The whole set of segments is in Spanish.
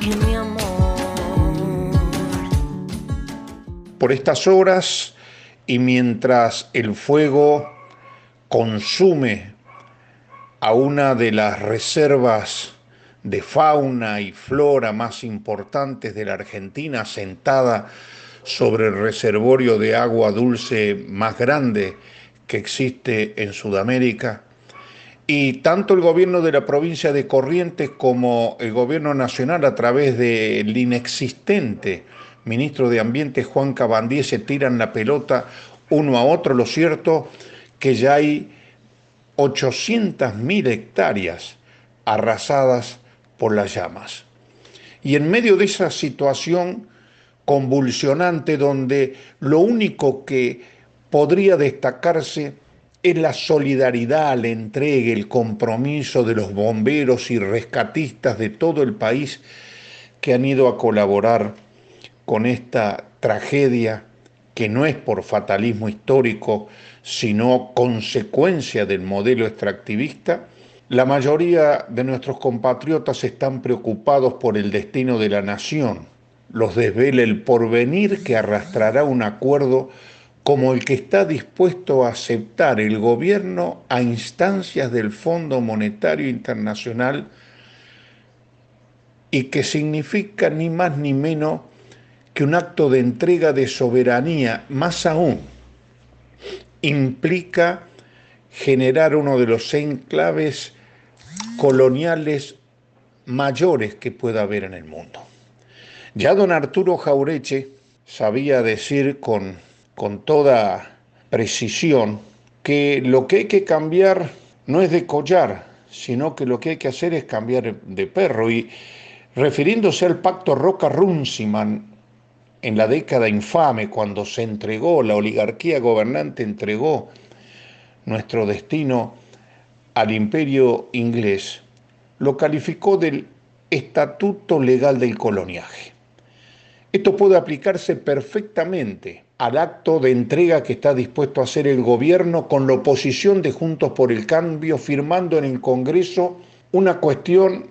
que mi amor. Por estas horas y mientras el fuego consume a una de las reservas de fauna y flora más importantes de la Argentina, sentada sobre el reservorio de agua dulce más grande que existe en Sudamérica. Y tanto el gobierno de la provincia de Corrientes como el gobierno nacional a través del inexistente ministro de Ambiente Juan Cabandí se tiran la pelota uno a otro. Lo cierto que ya hay 800.000 hectáreas arrasadas por las llamas. Y en medio de esa situación convulsionante donde lo único que podría destacarse es la solidaridad, la entrega, el compromiso de los bomberos y rescatistas de todo el país que han ido a colaborar con esta tragedia que no es por fatalismo histórico, sino consecuencia del modelo extractivista, la mayoría de nuestros compatriotas están preocupados por el destino de la nación. Los desvela el porvenir que arrastrará un acuerdo como el que está dispuesto a aceptar el gobierno a instancias del Fondo Monetario Internacional y que significa ni más ni menos que un acto de entrega de soberanía, más aún, implica generar uno de los enclaves coloniales mayores que pueda haber en el mundo. Ya don Arturo Jaureche sabía decir con, con toda precisión que lo que hay que cambiar no es de collar, sino que lo que hay que hacer es cambiar de perro. Y refiriéndose al pacto Roca-Runciman en la década infame, cuando se entregó, la oligarquía gobernante entregó nuestro destino al imperio inglés, lo calificó del estatuto legal del coloniaje. Esto puede aplicarse perfectamente al acto de entrega que está dispuesto a hacer el gobierno con la oposición de Juntos por el Cambio, firmando en el Congreso una cuestión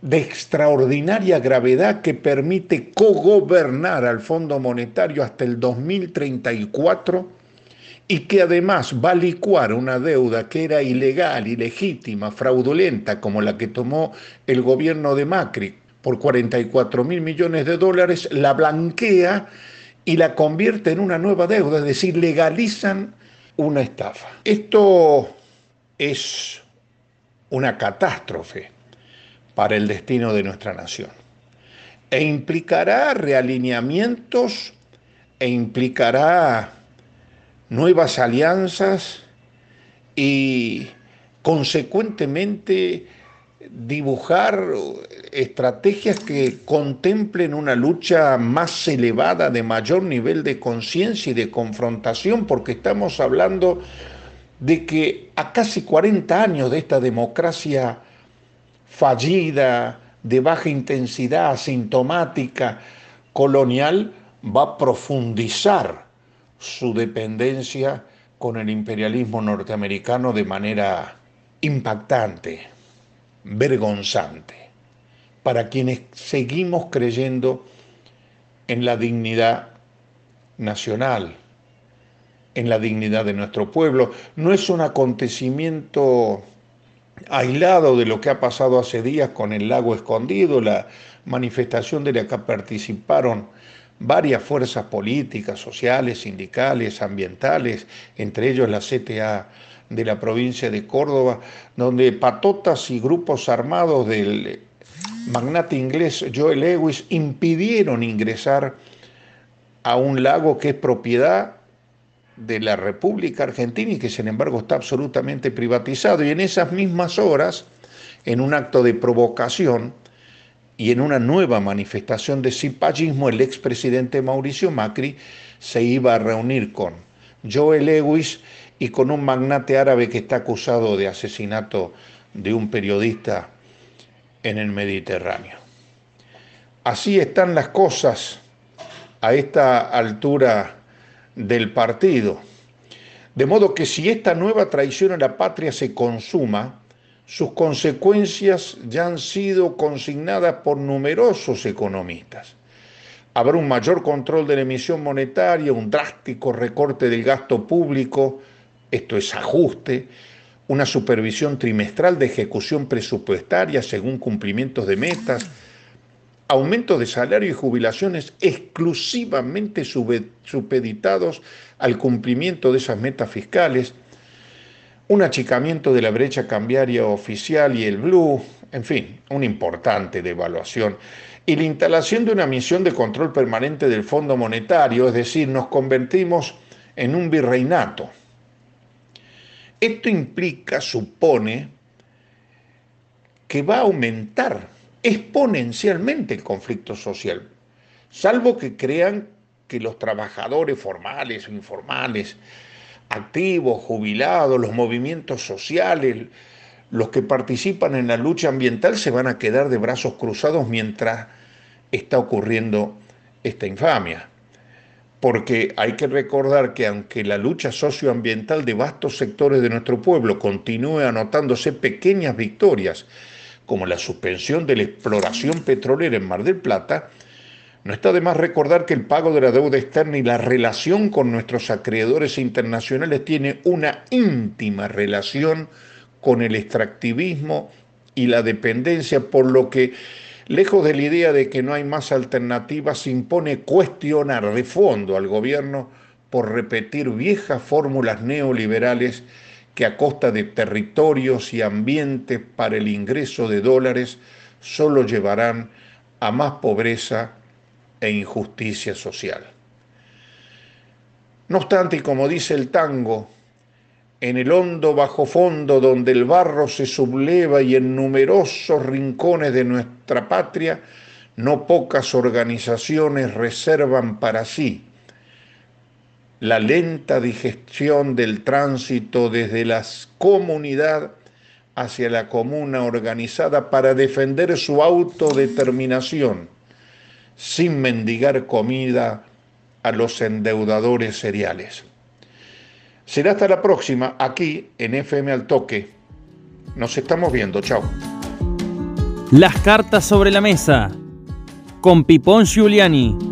de extraordinaria gravedad que permite cogobernar al Fondo Monetario hasta el 2034 y que además va a licuar una deuda que era ilegal, ilegítima, fraudulenta, como la que tomó el gobierno de Macri por 44 mil millones de dólares, la blanquea y la convierte en una nueva deuda, es decir, legalizan una estafa. Esto es una catástrofe para el destino de nuestra nación. E implicará realineamientos e implicará nuevas alianzas y consecuentemente dibujar estrategias que contemplen una lucha más elevada, de mayor nivel de conciencia y de confrontación, porque estamos hablando de que a casi 40 años de esta democracia fallida, de baja intensidad, asintomática, colonial, va a profundizar su dependencia con el imperialismo norteamericano de manera impactante, vergonzante, para quienes seguimos creyendo en la dignidad nacional, en la dignidad de nuestro pueblo. No es un acontecimiento aislado de lo que ha pasado hace días con el lago escondido, la manifestación de la que participaron varias fuerzas políticas, sociales, sindicales, ambientales, entre ellos la CTA de la provincia de Córdoba, donde patotas y grupos armados del magnate inglés Joel Lewis impidieron ingresar a un lago que es propiedad de la República Argentina y que sin embargo está absolutamente privatizado. Y en esas mismas horas, en un acto de provocación, y en una nueva manifestación de cipallismo el expresidente Mauricio Macri se iba a reunir con Joe Lewis y con un magnate árabe que está acusado de asesinato de un periodista en el Mediterráneo. Así están las cosas a esta altura del partido. De modo que si esta nueva traición a la patria se consuma, sus consecuencias ya han sido consignadas por numerosos economistas. Habrá un mayor control de la emisión monetaria, un drástico recorte del gasto público, esto es ajuste, una supervisión trimestral de ejecución presupuestaria según cumplimientos de metas, aumento de salario y jubilaciones exclusivamente supeditados al cumplimiento de esas metas fiscales, un achicamiento de la brecha cambiaria oficial y el blue, en fin, una importante devaluación, y la instalación de una misión de control permanente del Fondo Monetario, es decir, nos convertimos en un virreinato. Esto implica, supone, que va a aumentar exponencialmente el conflicto social, salvo que crean que los trabajadores formales o informales, activos, jubilados, los movimientos sociales, los que participan en la lucha ambiental se van a quedar de brazos cruzados mientras está ocurriendo esta infamia. Porque hay que recordar que aunque la lucha socioambiental de vastos sectores de nuestro pueblo continúe anotándose pequeñas victorias, como la suspensión de la exploración petrolera en Mar del Plata, no está de más recordar que el pago de la deuda externa y la relación con nuestros acreedores internacionales tiene una íntima relación con el extractivismo y la dependencia, por lo que, lejos de la idea de que no hay más alternativas, impone cuestionar de fondo al gobierno por repetir viejas fórmulas neoliberales que a costa de territorios y ambientes para el ingreso de dólares solo llevarán a más pobreza e injusticia social. No obstante, y como dice el tango, en el hondo bajo fondo donde el barro se subleva y en numerosos rincones de nuestra patria, no pocas organizaciones reservan para sí la lenta digestión del tránsito desde la comunidad hacia la comuna organizada para defender su autodeterminación, sin mendigar comida a los endeudadores seriales. Será hasta la próxima aquí en FM Al Toque. Nos estamos viendo, chao. Las cartas sobre la mesa con Pipón Giuliani.